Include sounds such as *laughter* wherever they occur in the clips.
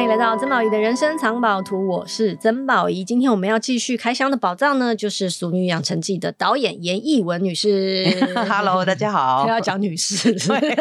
欢迎来到曾宝仪的人生藏宝图，我是曾宝仪。今天我们要继续开箱的宝藏呢，就是《俗女养成记》的导演严艺文女士。*laughs* Hello，大家好。*laughs* 要讲女士，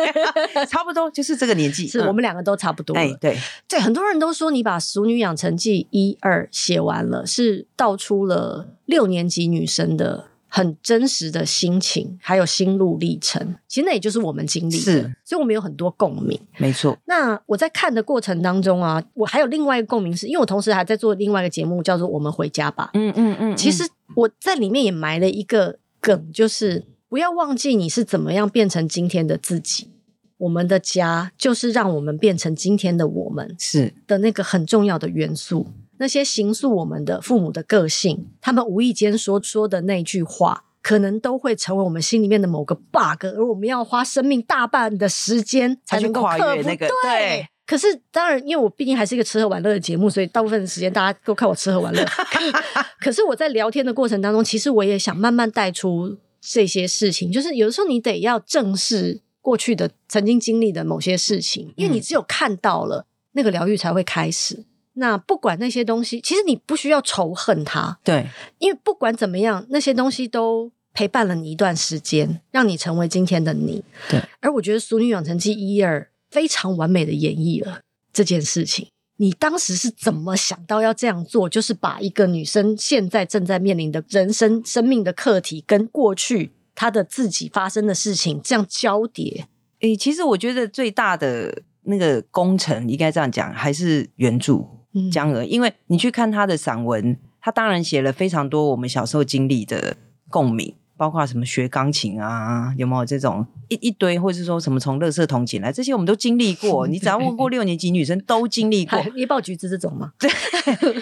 *laughs* 差不多就是这个年纪，是我们两个都差不多。哎，对对，很多人都说你把《俗女养成记》一二写完了，是道出了六年级女生的。很真实的心情，还有心路历程，其实那也就是我们经历的，是，所以我们有很多共鸣。没错。那我在看的过程当中啊，我还有另外一个共鸣，是因为我同时还在做另外一个节目，叫做《我们回家吧》。嗯嗯嗯。其实我在里面也埋了一个梗，就是不要忘记你是怎么样变成今天的自己。我们的家就是让我们变成今天的我们，是的那个很重要的元素。那些形塑我们的父母的个性，他们无意间说说的那句话，可能都会成为我们心里面的某个 bug，而我们要花生命大半的时间才能够跨越那个。对，对，可是当然，因为我毕竟还是一个吃喝玩乐的节目，所以大部分的时间大家都看我吃喝玩乐。*laughs* 可是我在聊天的过程当中，其实我也想慢慢带出这些事情，就是有的时候你得要正视过去的曾经经历的某些事情，因为你只有看到了那个疗愈，才会开始。那不管那些东西，其实你不需要仇恨它，对，因为不管怎么样，那些东西都陪伴了你一段时间，让你成为今天的你。对，而我觉得《俗女养成记》一二非常完美的演绎了这件事情。你当时是怎么想到要这样做？就是把一个女生现在正在面临的人生、生命的课题，跟过去她的自己发生的事情这样交叠。诶，其实我觉得最大的那个工程，应该这样讲，还是原著。江娥，因为你去看他的散文，他当然写了非常多我们小时候经历的共鸣，包括什么学钢琴啊，有没有这种一一堆，或者是说什么从垃圾桶捡来，这些我们都经历过。*laughs* 你只要问过六年级女生，都经历过。*laughs* 一爆橘子这种吗？*laughs* 对。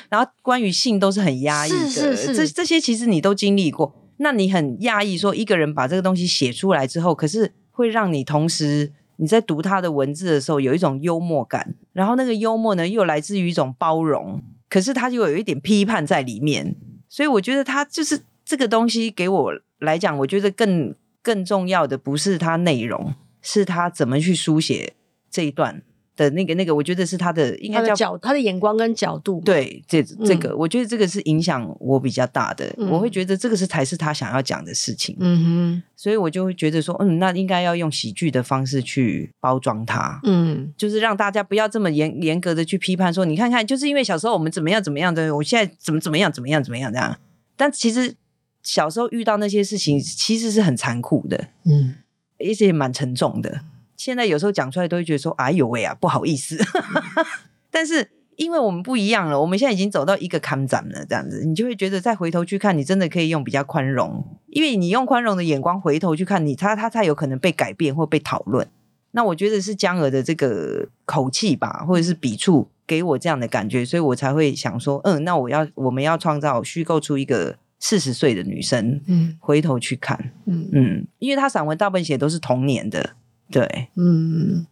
然后关于性都是很压抑的，是是是，这这些其实你都经历过。那你很讶异说，一个人把这个东西写出来之后，可是会让你同时。你在读他的文字的时候，有一种幽默感，然后那个幽默呢，又来自于一种包容，可是他又有一点批判在里面，所以我觉得他就是这个东西给我来讲，我觉得更更重要的不是他内容，是他怎么去书写这一段。的那个那个，我觉得是他的应该叫他的角，他的眼光跟角度。对，这这个、嗯，我觉得这个是影响我比较大的、嗯。我会觉得这个是才是他想要讲的事情。嗯哼，所以我就会觉得说，嗯，那应该要用喜剧的方式去包装它。嗯，就是让大家不要这么严严格的去批判说，你看看，就是因为小时候我们怎么样怎么样的，我现在怎么怎么样怎么样怎么样这样。但其实小时候遇到那些事情，其实是很残酷的。嗯，而且也蛮沉重的。现在有时候讲出来都会觉得说：“哎呦喂啊，不好意思。*laughs* ”但是因为我们不一样了，我们现在已经走到一个坎展了，这样子，你就会觉得再回头去看，你真的可以用比较宽容，因为你用宽容的眼光回头去看你，他他才有可能被改变或被讨论。那我觉得是江娥的这个口气吧，或者是笔触给我这样的感觉，所以我才会想说：“嗯，那我要我们要创造虚构出一个四十岁的女生，嗯，回头去看，嗯嗯，因为她散文大部分写都是童年的。”对，嗯，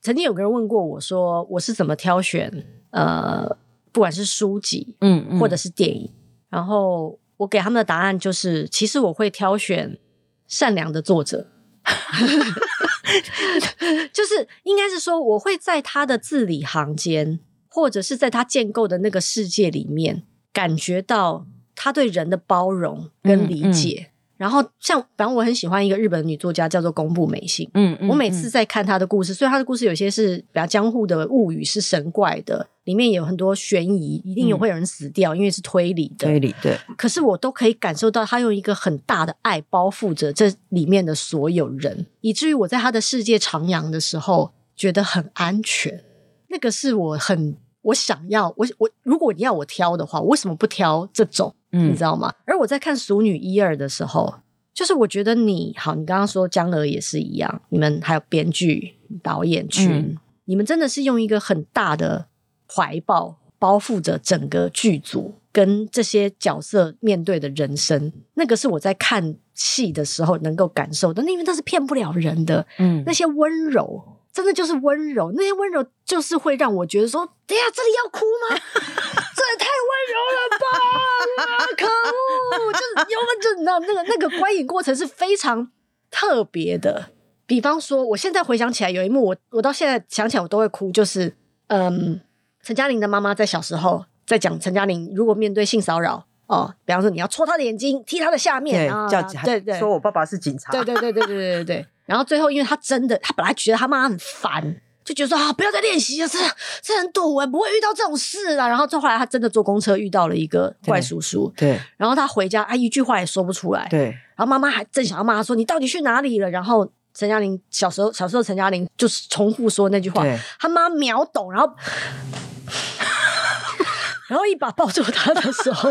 曾经有个人问过我说，我是怎么挑选呃，不管是书籍，嗯，嗯，或者是电影，然后我给他们的答案就是，其实我会挑选善良的作者，*laughs* 就是应该是说，我会在他的字里行间，或者是在他建构的那个世界里面，感觉到他对人的包容跟理解。然后像，反正我很喜欢一个日本女作家，叫做宫部美幸。嗯嗯，我每次在看她的故事，虽然她的故事有些是比较江户的物语，是神怪的，里面有很多悬疑，一定有会有人死掉，嗯，因为是推理的。推理，对。可是我都可以感受到，她用一个很大的爱包覆着这里面的所有人，以至于我在她的世界徜徉的时候，觉得很安全。那个是我很我想要，我我如果你要我挑的话，我为什么不挑这种？嗯，你知道吗？而我在看《熟女一二》的时候，就是我觉得你好，你刚刚说江娥也是一样，你们还有编剧、导演群、嗯，你们真的是用一个很大的怀抱包覆着整个剧组跟这些角色面对的人生。那个是我在看戏的时候能够感受的，因为那是骗不了人的。嗯，那些温柔。真的就是温柔，那些温柔就是会让我觉得说，哎呀这里要哭吗？*laughs* 这也太温柔了吧！啊、可恶，就是因为就你知道那个那个观影过程是非常特别的。比方说，我现在回想起来有一幕我，我我到现在想起来我都会哭，就是嗯，陈嘉玲的妈妈在小时候在讲陈嘉玲如果面对性骚扰哦，比方说你要戳她的眼睛，踢她的下面，对，叫对对，说我爸爸是警察，对对对对对对对对。然后最后，因为他真的，他本来觉得他妈很烦，就觉得说啊，不要再练习了，这这很堵哎，不会遇到这种事啊。然后再后来，他真的坐公车遇到了一个怪叔叔，对。对然后他回家，他一句话也说不出来，对。然后妈妈还正想要骂他说：“你到底去哪里了？”然后陈嘉玲小时候，小时候陈嘉玲就是重复说那句话，他妈秒懂，然后，*laughs* 然后一把抱住他的时候，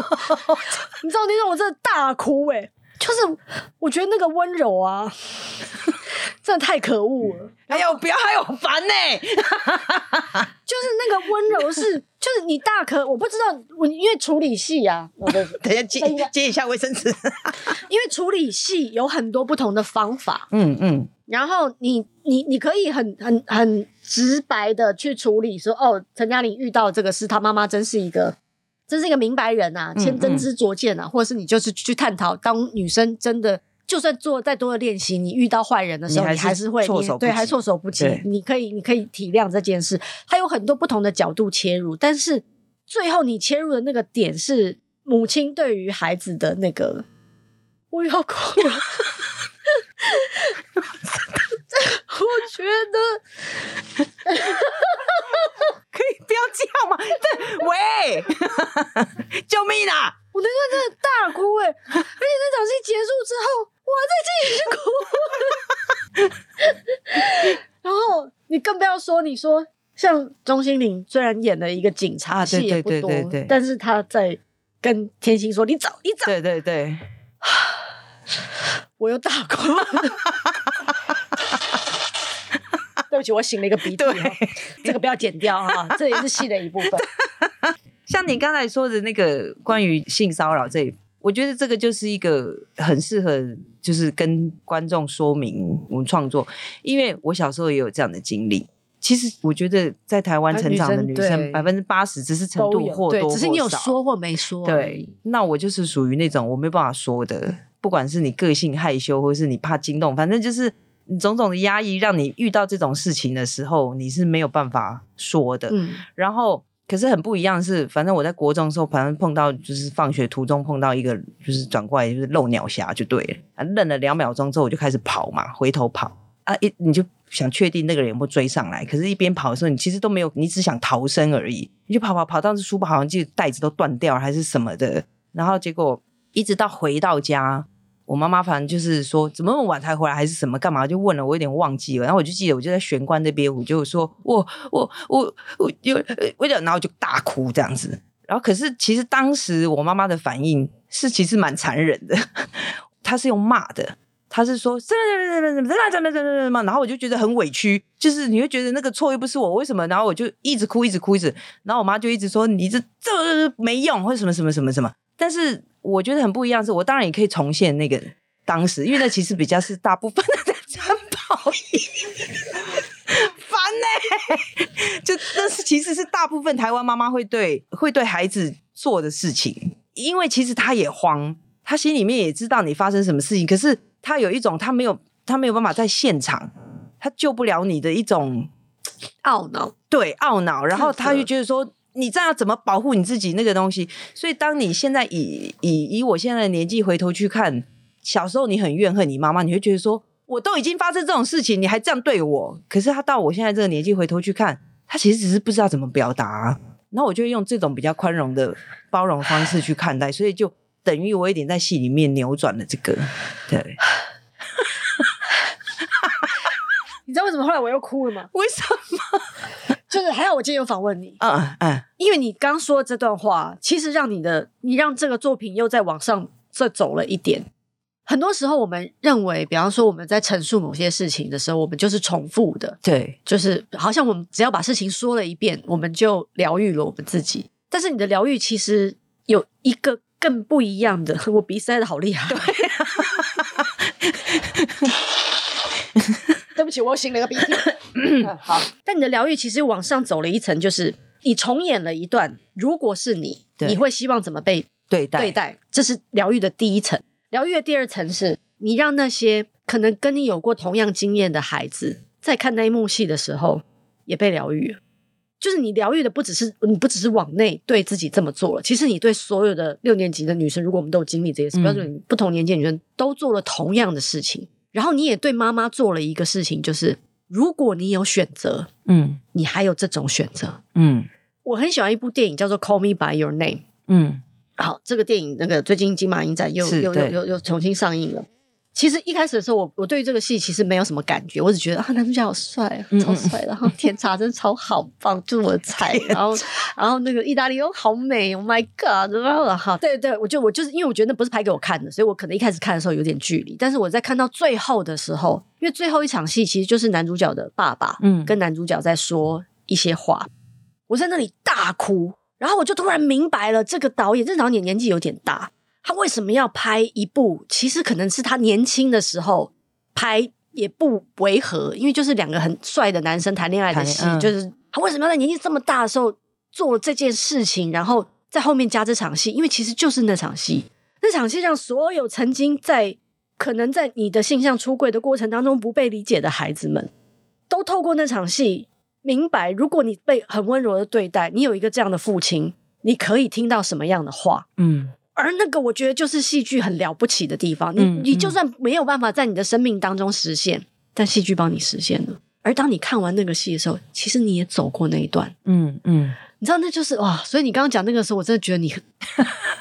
*laughs* 你知道那种我真的大哭哎。就是我觉得那个温柔啊，真的太可恶了！哎呦，不要害我烦呢、欸！*laughs* 就是那个温柔是，*laughs* 就是你大可我不知道，我因为处理戏呀、啊，*laughs* 等一下接接一下卫生纸，因为处理系有很多不同的方法，嗯嗯，然后你你你可以很很很直白的去处理说，哦，陈嘉玲遇到这个事，他妈妈真是一个。真是一个明白人啊，千真知灼见啊，嗯嗯、或者是你就是去探讨，当女生真的就算做再多的练习，你遇到坏人的时候，你还是，会措手对，还措手不及。你可以，你可以体谅这件事，它有很多不同的角度切入，但是最后你切入的那个点是母亲对于孩子的那个，我要哭了。*laughs* 我觉得 *laughs* 可以不要这样吗？*laughs* 对，喂，救命啊！我那天真的大哭哎，而且那场戏结束之后，我还在继续哭。然后你更不要说，你说像钟欣凌，虽然演了一个警察，戏也不多，但是他在跟天心说：“你走，你走。”对对对，*sighs* 我又大哭。*laughs* 对不起，我擤了一个鼻涕，哦这个不要剪掉哈，*laughs* 这也是戏的一部分。*laughs* 像你刚才说的那个关于性骚扰这，我觉得这个就是一个很适合，就是跟观众说明我们创作，因为我小时候也有这样的经历。其实我觉得在台湾成长的女生百分之八十只是程度或多或少，只是你有说或没说。对，那我就是属于那种我没办法说的，不管是你个性害羞，或是你怕惊动，反正就是。你种种的压抑，让你遇到这种事情的时候，你是没有办法说的。嗯，然后可是很不一样的是，反正我在国中的时候，反正碰到就是放学途中碰到一个，就是转过来就是漏鸟侠就对了。啊，愣了两秒钟之后，我就开始跑嘛，回头跑。啊，一你就想确定那个人有没有追上来，可是一边跑的时候，你其实都没有，你只想逃生而已，你就跑跑跑，当时书包好像就袋子都断掉还是什么的，然后结果一直到回到家。我妈妈反正就是说，怎么那么晚才回来，还是什么干嘛？就问了，我有点忘记了。然后我就记得，我就在玄关那边，我就说，我我我我就为了，然后就大哭这样子。然后可是其实当时我妈妈的反应是其实蛮残忍的，她是用骂的，她是说什么什么什么什么什么什么什么，然后我就觉得很委屈，就是你会觉得那个错又不是我，为什么？然后我就一直哭，一直哭，一直。然后我妈就一直说你这这没用，或者什么什么什么什么。但是。我觉得很不一样，是我当然也可以重现那个当时，因为那其实比较是大部分的在穿跑衣，烦呢、欸。就那是其实是大部分台湾妈妈会对会对孩子做的事情，因为其实他也慌，他心里面也知道你发生什么事情，可是他有一种他没有他没有办法在现场，他救不了你的一种懊恼，对懊恼，然后他就觉得说。你这样怎么保护你自己那个东西？所以当你现在以以以我现在的年纪回头去看，小时候你很怨恨你妈妈，你会觉得说，我都已经发生这种事情，你还这样对我。可是他到我现在这个年纪回头去看，他其实只是不知道怎么表达啊。然后我就用这种比较宽容的包容方式去看待，所以就等于我一点在戏里面扭转了这个。对，*laughs* 你知道为什么后来我又哭了吗？为什么？就是还好，我今天有访问你，嗯嗯，嗯因为你刚说的这段话，其实让你的你让这个作品又在往上再走了一点。很多时候，我们认为，比方说我们在陈述某些事情的时候，我们就是重复的，对，就是好像我们只要把事情说了一遍，我们就疗愈了我们自己。但是你的疗愈其实有一个更不一样的，*laughs* 我鼻塞的好厉害。对对不起，我擤了个鼻涕。*laughs* 好，但你的疗愈其实往上走了一层，就是你重演了一段。如果是你，你会希望怎么被对待？对待，这是疗愈的第一层。疗愈的第二层是你让那些可能跟你有过同样经验的孩子，在看那一幕戏的时候也被疗愈。就是你疗愈的不只是你不只是往内对自己这么做了，其实你对所有的六年级的女生，如果我们都有经历这些事，标准、嗯、不同年纪的女生都做了同样的事情，然后你也对妈妈做了一个事情，就是如果你有选择，嗯，你还有这种选择，嗯，我很喜欢一部电影叫做《Call Me by Your Name》，嗯，好，这个电影那个最近金马影展又又又又又重新上映了。其实一开始的时候，我我对于这个戏其实没有什么感觉，我只觉得啊，男主角好帅，超帅，然后甜茶真的超好棒，就是我的菜。然后然后那个意大利哦，好美，Oh my God！然后好，对对，我就我就是因为我觉得那不是拍给我看的，所以我可能一开始看的时候有点距离。但是我在看到最后的时候，因为最后一场戏其实就是男主角的爸爸，嗯，跟男主角在说一些话，我在那里大哭，然后我就突然明白了，这个导演，这个导演年纪有点大。他为什么要拍一部？其实可能是他年轻的时候拍也不违和，因为就是两个很帅的男生谈恋爱的戏。嗯、就是他为什么要在年纪这么大的时候做了这件事情，然后在后面加这场戏？因为其实就是那场戏，那场戏让所有曾经在可能在你的性向出柜的过程当中不被理解的孩子们，都透过那场戏明白，如果你被很温柔的对待，你有一个这样的父亲，你可以听到什么样的话？嗯。而那个，我觉得就是戏剧很了不起的地方。你你就算没有办法在你的生命当中实现，但戏剧帮你实现了。而当你看完那个戏的时候，其实你也走过那一段。嗯嗯，你知道那就是哇！所以你刚刚讲那个时候，我真的觉得你很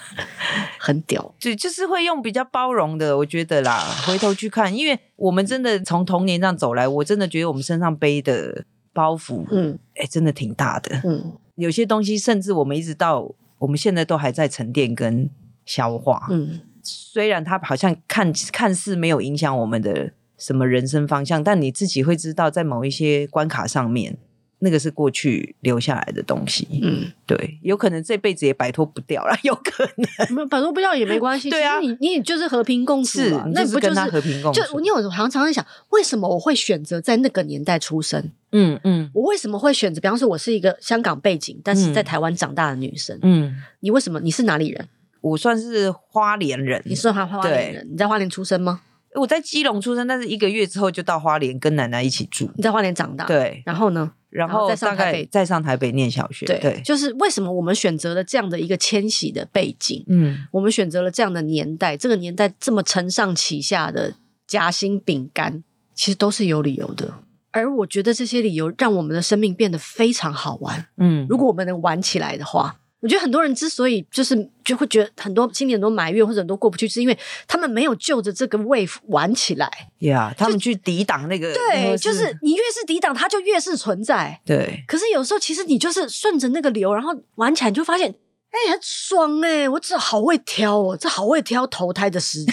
*laughs* 很屌。对，就是会用比较包容的，我觉得啦。回头去看，因为我们真的从童年这样走来，我真的觉得我们身上背的包袱，嗯，哎，真的挺大的。嗯，有些东西甚至我们一直到我们现在都还在沉淀跟。消化，嗯，虽然它好像看看似没有影响我们的什么人生方向，但你自己会知道，在某一些关卡上面，那个是过去留下来的东西，嗯，对，有可能这辈子也摆脱不掉了，*laughs* 有可能，摆脱不掉也没关系，*laughs* 对啊，你你也就是和平共处，是，那不就是和平共处？就你有常常在想，为什么我会选择在那个年代出生？嗯嗯，我为什么会选择？比方说，我是一个香港背景，但是在台湾长大的女生，嗯，你为什么？你是哪里人？我算是花莲人，你是花花莲人？你在花莲出生吗？我在基隆出生，但是一个月之后就到花莲跟奶奶一起住。你在花莲长大，对。然后呢？然后再上台北，再上台北念小学。对，对就是为什么我们选择了这样的一个迁徙的背景？嗯，我们选择了这样的年代，这个年代这么承上启下的夹心饼干，其实都是有理由的。而我觉得这些理由让我们的生命变得非常好玩。嗯，如果我们能玩起来的话。我觉得很多人之所以就是就会觉得很多心里很多埋怨或者很多过不去，是因为他们没有就着这个 wave 玩起来。呀，他们去抵挡那个。对，就是你越是抵挡，它就越是存在。对。可是有时候，其实你就是顺着那个流，然后玩起来，你就发现，哎，很爽哎！我这好会挑哦，这好会挑投胎的时机，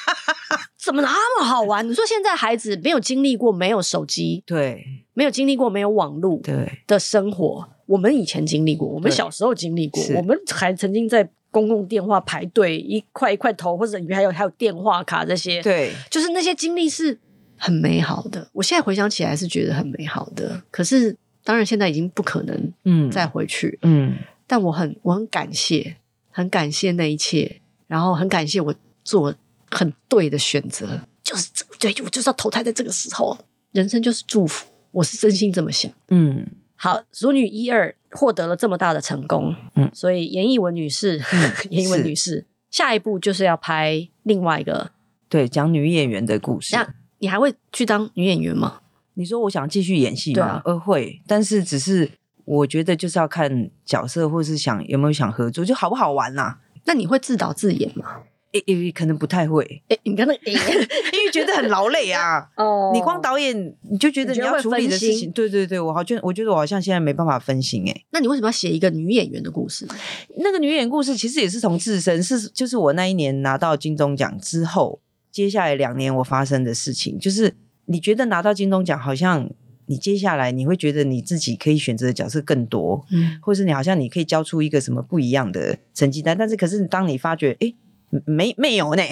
*laughs* 怎么那么好玩？你说现在孩子没有经历过没有手机，对，没有经历过没有网络，对的生活。我们以前经历过，我们小时候经历过，我们还曾经在公共电话排队一块一块投，或者还有还有电话卡这些，对，就是那些经历是很美好的。我现在回想起来是觉得很美好的，可是当然现在已经不可能嗯再回去嗯，嗯，但我很我很感谢，很感谢那一切，然后很感谢我做很对的选择，就是对，我就是要投胎在这个时候，人生就是祝福，我是真心这么想，嗯。好，淑女一二获得了这么大的成功，嗯，所以严艺文女士，嗯、*laughs* 严艺文女士，下一步就是要拍另外一个，对，讲女演员的故事。那你还会去当女演员吗？你说我想继续演戏吗？呃、啊，会，但是只是我觉得就是要看角色，或是想有没有想合作，就好不好玩呐、啊？那你会自导自演吗？可能不太会。诶，你刚刚诶，*laughs* 因为觉得很劳累啊。哦，你光导演你就觉得你要处理的事情，对对对，我好像我觉得我好像现在没办法分心诶。那你为什么要写一个女演员的故事？那个女演员故事其实也是从自身，是就是我那一年拿到金钟奖之后，接下来两年我发生的事情，就是你觉得拿到金钟奖，好像你接下来你会觉得你自己可以选择的角色更多，嗯，或是你好像你可以交出一个什么不一样的成绩单，但是可是当你发觉，诶没没有呢，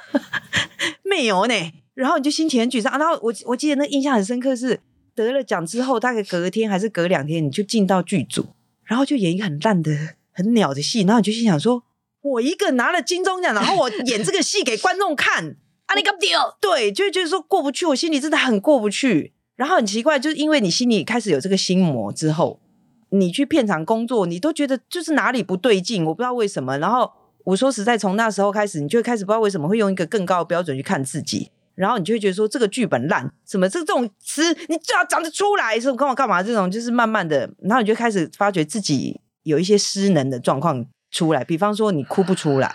*laughs* 没有呢，然后你就心情很沮丧。然后我我记得那印象很深刻是得了奖之后，大概隔天还是隔两天，你就进到剧组，然后就演一个很烂的、很鸟的戏，然后你就心想说：我一个拿了金钟奖，然后我演这个戏给观众看，啊你搞不掉？对，就就是说过不去，我心里真的很过不去。然后很奇怪，就是因为你心里开始有这个心魔之后，你去片场工作，你都觉得就是哪里不对劲，我不知道为什么。然后我说实在，从那时候开始，你就会开始不知道为什么会用一个更高的标准去看自己，然后你就会觉得说这个剧本烂，什么这这种词你就要讲得出来，是干嘛干嘛这种，就是慢慢的，然后你就开始发觉自己有一些失能的状况出来，比方说你哭不出来。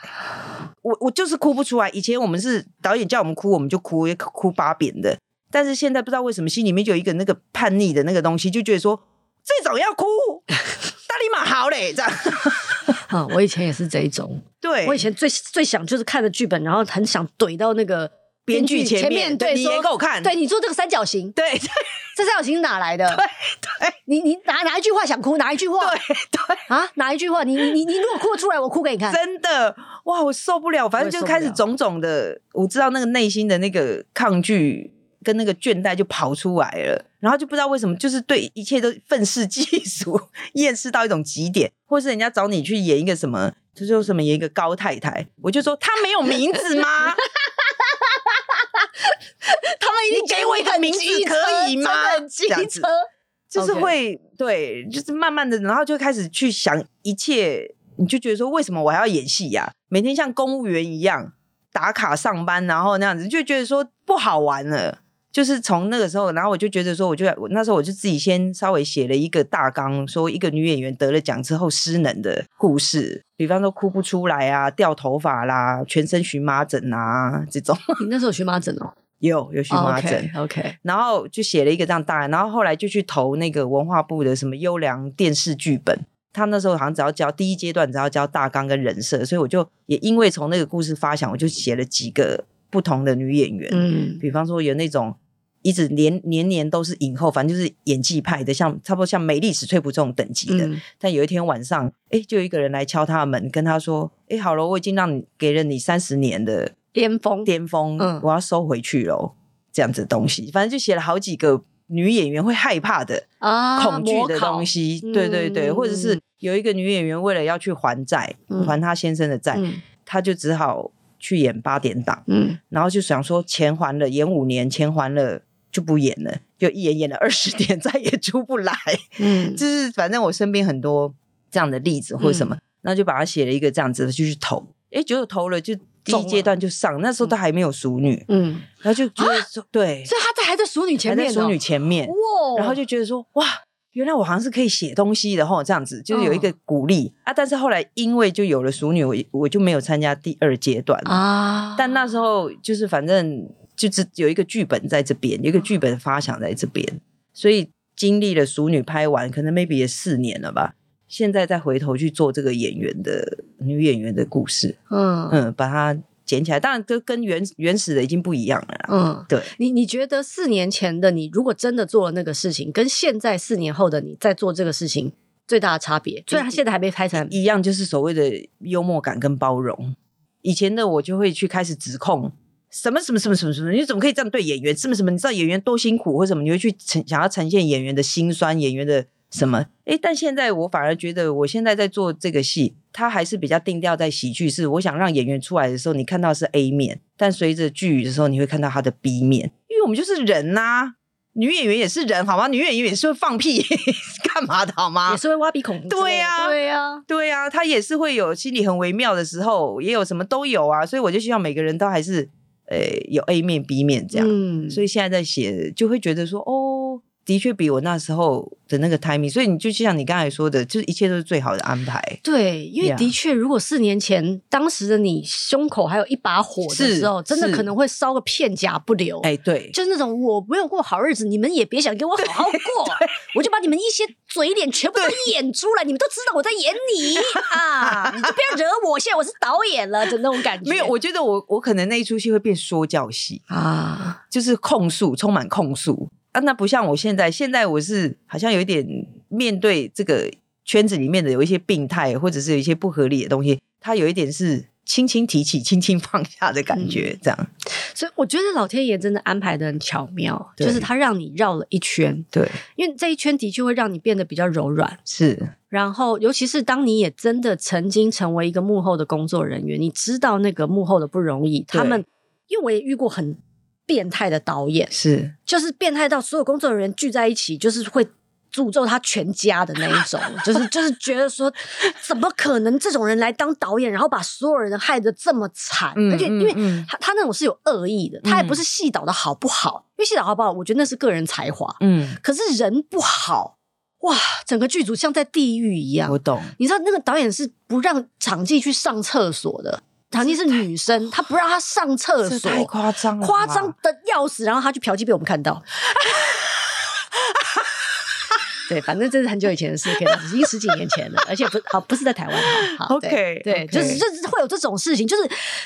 我我就是哭不出来。以前我们是导演叫我们哭，我们就哭，也哭八遍的。但是现在不知道为什么，心里面就有一个那个叛逆的那个东西，就觉得说这种要哭，*laughs* 大立马好嘞，这样。啊，*laughs* 我以前也是这一种。对，我以前最最想就是看着剧本，然后很想怼到那个编剧前面，对，你演给我看。对，你做这个三角形，对，*laughs* 这三角形是哪来的？对对，你你哪哪一句话想哭？哪一句话？对对啊，哪一句话？你你你你如果哭出来，我哭给你看。真的哇，我受不了，反正就开始种种的，我知道那个内心的那个抗拒跟那个倦怠就跑出来了，然后就不知道为什么，就是对一切都愤世嫉俗，厌世到一种极点，或是人家找你去演一个什么，就说什么演一个高太太，我就说他没有名字吗？*laughs* 他们已经给我一个名字可以吗？这样子就是会.对，就是慢慢的，然后就开始去想一切，你就觉得说，为什么我还要演戏呀、啊？每天像公务员一样打卡上班，然后那样子，就觉得说不好玩了。就是从那个时候，然后我就觉得说，我就我那时候我就自己先稍微写了一个大纲，说一个女演员得了奖之后失能的故事，比方说哭不出来啊，掉头发啦，全身荨麻疹啊这种。你那时候有荨麻疹哦？*laughs* 有有荨麻疹，OK, okay. 然后就写了一个这样大，然后后来就去投那个文化部的什么优良电视剧本，他那时候好像只要交第一阶段只要交大纲跟人设，所以我就也因为从那个故事发想，我就写了几个不同的女演员，嗯，比方说有那种一直年年年都是影后，反正就是演技派的，像差不多像美丽史翠普这种等级的，嗯、但有一天晚上，哎，就有一个人来敲他的门，跟他说，哎，好了，我已经让你给了你三十年的。巅峰，巅峰，嗯，我要收回去喽，这样子的东西，反正就写了好几个女演员会害怕的啊，恐惧的东西，对对对，嗯、或者是有一个女演员为了要去还债，嗯、还她先生的债，嗯、她就只好去演八点档，嗯，然后就想说钱还了，演五年，钱还了就不演了，就一演演了二十 *laughs* 年，再也出不来，嗯，就是反正我身边很多这样的例子或者什么，那、嗯、就把它写了一个这样子的就去投，哎，结果投了就。第一阶段就上，那时候都还没有熟女，嗯，然后就觉得说，对，所以他在还在熟女前面，还在熟女前面，哇，然后就觉得说，哇，原来我好像是可以写东西的齁，这样子就是有一个鼓励。啊。但是后来因为就有了熟女，我我就没有参加第二阶段啊。但那时候就是反正就是有一个剧本在这边，有一个剧本发想在这边，所以经历了熟女拍完，可能 maybe 也四年了吧。现在再回头去做这个演员的女演员的故事，嗯嗯，把它捡起来，当然跟跟原原始的已经不一样了啦。嗯，对，你你觉得四年前的你，如果真的做了那个事情，跟现在四年后的你在做这个事情最大的差别，虽然他现在还没拍成一样，就是所谓的幽默感跟包容。以前的我就会去开始指控什么什么什么什么什么，你怎么可以这样对演员？什么什么？你知道演员多辛苦或什么？你会去呈想要呈现演员的辛酸，演员的。什么？诶，但现在我反而觉得，我现在在做这个戏，它还是比较定调在喜剧。是我想让演员出来的时候，你看到是 A 面，但随着剧语的时候，你会看到他的 B 面，因为我们就是人呐、啊，女演员也是人，好吗？女演员也是会放屁，*laughs* 干嘛的好吗？也是会挖鼻孔。对呀、啊，对呀、啊，对呀、啊，他也是会有心里很微妙的时候，也有什么都有啊。所以我就希望每个人都还是，呃，有 A 面、B 面这样。嗯，所以现在在写，就会觉得说，哦。的确比我那时候的那个 timing，所以你就像你刚才说的，就是一切都是最好的安排。对，因为的确，如果四年前.当时的你胸口还有一把火的时候，真的可能会烧个片甲不留。哎，对，就是那种我没有过好日子，你们也别想给我好好过，我就把你们一些嘴脸全部都演出来，你们都知道我在演你 *laughs* 啊，你就不要惹我。现在我是导演了的那种感觉。没有，我觉得我我可能那一出戏会变说教戏啊，就是控诉，充满控诉。啊，那不像我现在，现在我是好像有一点面对这个圈子里面的有一些病态，或者是有一些不合理的东西，它有一点是轻轻提起、轻轻放下的感觉，这样。嗯，所以我觉得老天爷真的安排的很巧妙，就是他让你绕了一圈，对，因为这一圈的确会让你变得比较柔软，是。然后，尤其是当你也真的曾经成为一个幕后的工作人员，你知道那个幕后的不容易，他们，因为我也遇过很。变态的导演，是就是变态到所有工作人员聚在一起，就是会。诅咒他全家的那一种，*laughs* 就是就是觉得说，怎么可能这种人来当导演，然后把所有人害得这么惨？嗯、而且因为他他那种是有恶意的，他也不是戏导的好不好？嗯、因为戏导好不好，我觉得那是个人才华。嗯，可是人不好，哇，整个剧组像在地狱一样。我懂，你知道那个导演是不让场记去上厕所的，场记是女生，她不让她上厕所，太夸张了，夸张的要死。然后她去嫖妓被我们看到。*laughs* 对，反正这是很久以前的事，可能已经十几年前了，而且不好，不是在台湾。好，OK，对，就是就是会有这种事情，就是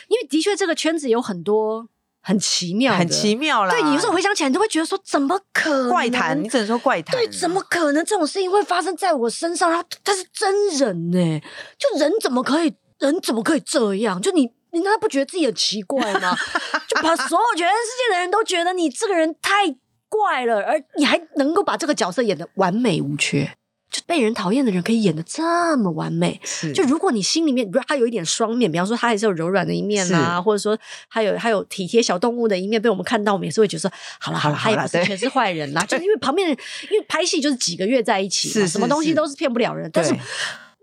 因为的确这个圈子有很多很奇妙，很奇妙啦。对，你有时候回想起来，你都会觉得说，怎么可能？怪谈，你只能说怪谈。对，怎么可能这种事情会发生在我身上？然后他是真人呢，就人怎么可以，人怎么可以这样？就你，你难道不觉得自己很奇怪吗？*laughs* 就把所有全世界的人都觉得你这个人太。怪了，而你还能够把这个角色演得完美无缺，就被人讨厌的人可以演得这么完美。是，就如果你心里面，比如果他有一点双面，比方说他还是有柔软的一面啊，或者说还有还有体贴小动物的一面，被我们看到，我们也是会觉得说，好了好了，他也不是全是坏人啦。*laughs* 就是因为旁边人，因为拍戏就是几个月在一起，是什么东西都是骗不了人。但是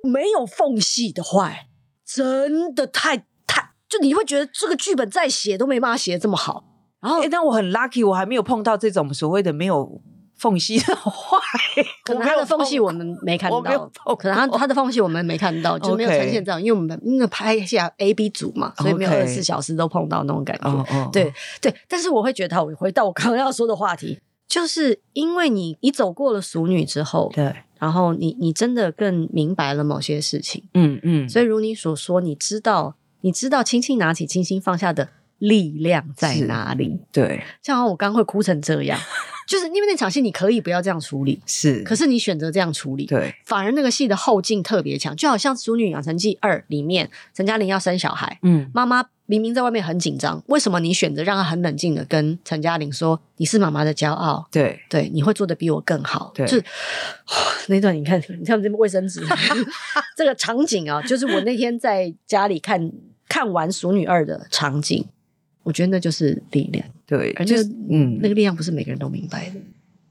没有缝隙的坏，真的太太，就你会觉得这个剧本再写都没办法写得这么好。然后，但我很 lucky，我还没有碰到这种所谓的没有缝隙的话。*laughs* 可能他的缝隙我们没看到，可能他他的缝隙我们没看到，就没有呈现这样。因为我们因为拍一下 A B 组嘛，所以没有二十四小时都碰到那种感觉。对对，但是我会觉得，我回到我刚刚要说的话题，就是因为你你走过了熟女之后，对，然后你你真的更明白了某些事情，嗯嗯，所以如你所说，你知道你知道轻轻拿起，轻轻放下的。力量在哪里？对，像我刚刚会哭成这样，就是因为那场戏你可以不要这样处理，是，可是你选择这样处理，对，反而那个戏的后劲特别强，就好像《淑女养成记二》里面陈嘉玲要生小孩，嗯，妈妈明明在外面很紧张，为什么你选择让她很冷静的跟陈嘉玲说你是妈妈的骄傲？对，对，你会做的比我更好，对，就是 *laughs* 那段你看，你看这卫生纸，*laughs* 这个场景啊，就是我那天在家里看看完《熟女二》的场景。我觉得那就是力量，对，而且嗯，那个力量不是每个人都明白的。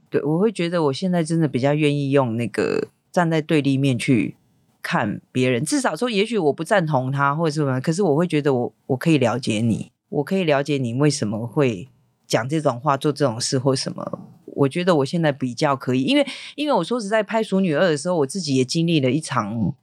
对，我会觉得我现在真的比较愿意用那个站在对立面去看别人，至少说，也许我不赞同他或者什么，可是我会觉得我我可以了解你，我可以了解你为什么会讲这种话、做这种事或什么。我觉得我现在比较可以，因为因为我说实在拍《熟女二》的时候，我自己也经历了一场，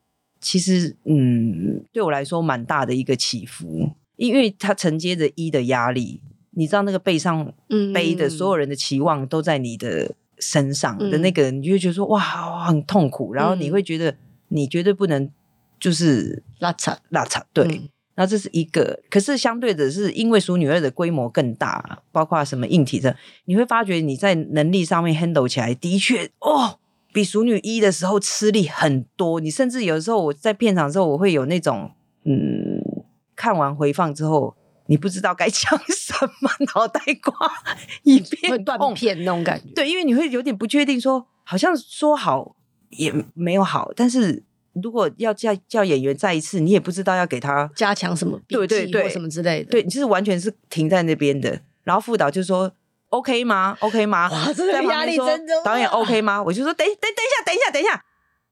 其实嗯，对我来说蛮大的一个起伏。因为它承接着一的压力，你知道那个背上背的所有人的期望都在你的身上的那个，你就会觉得说哇，很痛苦。然后你会觉得你绝对不能就是拉扯拉扯，对。那这是一个，可是相对的是，因为熟女二的规模更大，包括什么硬体的，你会发觉你在能力上面 handle 起来的确哦，比熟女一的时候吃力很多。你甚至有的时候我在片场的时候，我会有那种嗯。看完回放之后，你不知道该讲什么，脑袋瓜一片断片那种感觉。对，因为你会有点不确定说，说好像说好也没有好，但是如果要叫叫演员再一次，你也不知道要给他加强什么，对对对，什么之类的。对，你就是完全是停在那边的。然后副导就说：“OK 吗？OK 吗？”哇，这个压力真的。导演 OK 吗？我就说：“等等等一下，等一下，等一下。”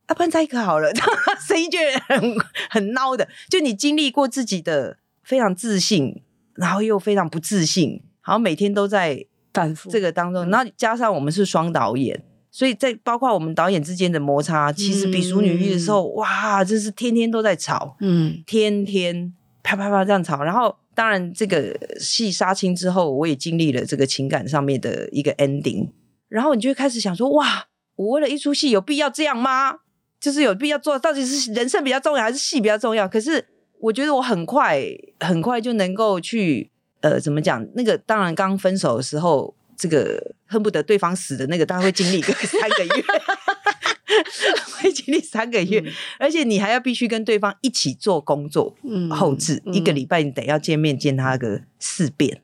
啊，不然再一个好了，*laughs* 声音就很很孬的。就你经历过自己的非常自信，然后又非常不自信，好像每天都在反复这个当中。然后加上我们是双导演，所以在包括我们导演之间的摩擦，其实比淑女一的时候，嗯、哇，真是天天都在吵，嗯，天天啪啪啪这样吵。然后当然这个戏杀青之后，我也经历了这个情感上面的一个 ending，然后你就会开始想说，哇，我为了一出戏有必要这样吗？就是有必要做，到底是人生比较重要还是戏比较重要？可是我觉得我很快很快就能够去呃，怎么讲？那个当然刚分手的时候，这个恨不得对方死的那个，当然会经历个 *laughs* 三个月，*laughs* 会经历三个月，嗯、而且你还要必须跟对方一起做工作，嗯，后置、嗯、一个礼拜你得要见面见他个四遍，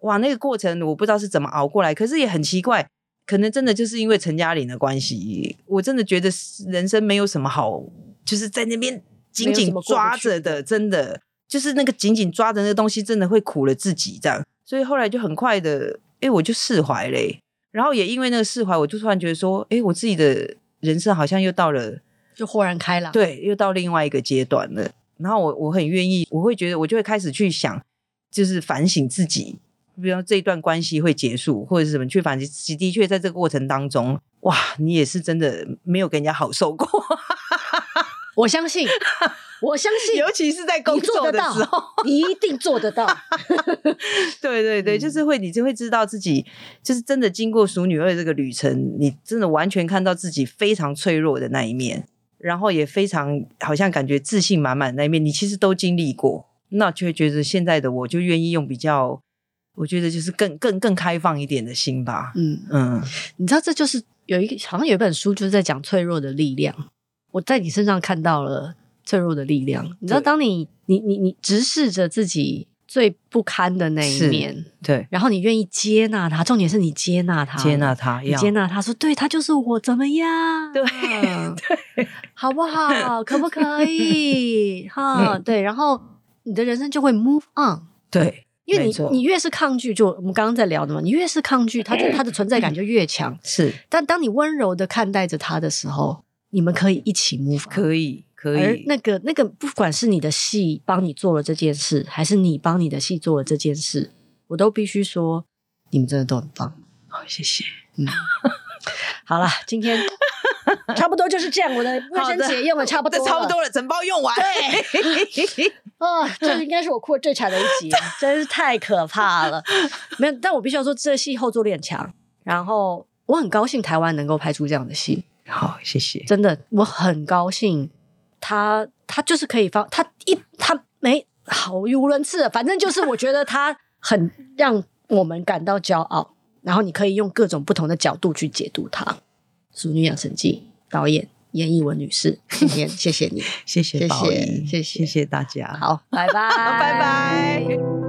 哇，那个过程我不知道是怎么熬过来，可是也很奇怪。可能真的就是因为陈嘉玲的关系，我真的觉得人生没有什么好，就是在那边紧紧抓着的，真的就是那个紧紧抓着那个东西，真的会苦了自己这样。所以后来就很快的，哎，我就释怀嘞。然后也因为那个释怀，我就突然觉得说，哎，我自己的人生好像又到了，就豁然开朗，对，又到另外一个阶段了。然后我我很愿意，我会觉得我就会开始去想，就是反省自己，比如这一段关系会结束，或者是什么去反省自己。的确，在这个过程当中，哇，你也是真的没有跟人家好受过。*laughs* 我相信，我相信，尤其是在工作的时候，你一定做得到。*laughs* 对对对，就是会，你就会知道自己，就是真的经过熟女二这个旅程，你真的完全看到自己非常脆弱的那一面，然后也非常好像感觉自信满满的那一面，你其实都经历过，那就会觉得现在的我就愿意用比较，我觉得就是更更更开放一点的心吧。嗯嗯，你知道，这就是有一个好像有一本书就是在讲脆弱的力量。我在你身上看到了脆弱的力量。你知道，当你你你你直视着自己最不堪的那一面，对，然后你愿意接纳他，重点是你接纳他，接纳他，你接纳他说，对，他就是我，怎么样？对对，*laughs* 好不好？可不可以？*laughs* 哈，对，然后你的人生就会 move on。对，因为你你越是抗拒，就我们刚刚在聊的嘛，你越是抗拒，他就他的存在感就越强。是，但当你温柔的看待着他的时候。你们可以一起 move，可以可以。而那个那个，不管是你的戏帮你做了这件事，还是你帮你的戏做了这件事，我都必须说，你们真的都很棒。好，谢谢。嗯，*laughs* 好了，今天 *laughs* 差不多就是这样。我的卫生纸用的差不多，差不多了，整包用完。对，*laughs* 啊，这应该是我哭的最惨的一集，*laughs* 真是太可怕了。没有，但我必须要说，这戏后坐力很强。然后我很高兴台湾能够拍出这样的戏。好，谢谢。真的，我很高兴他，他他就是可以放他一他没好语无伦次，反正就是我觉得他很让我们感到骄傲。然后你可以用各种不同的角度去解读他。《淑女养成记》导演严艺文女士，今天谢谢你，谢谢谢谢谢谢大家，好，拜拜，*laughs* 拜拜。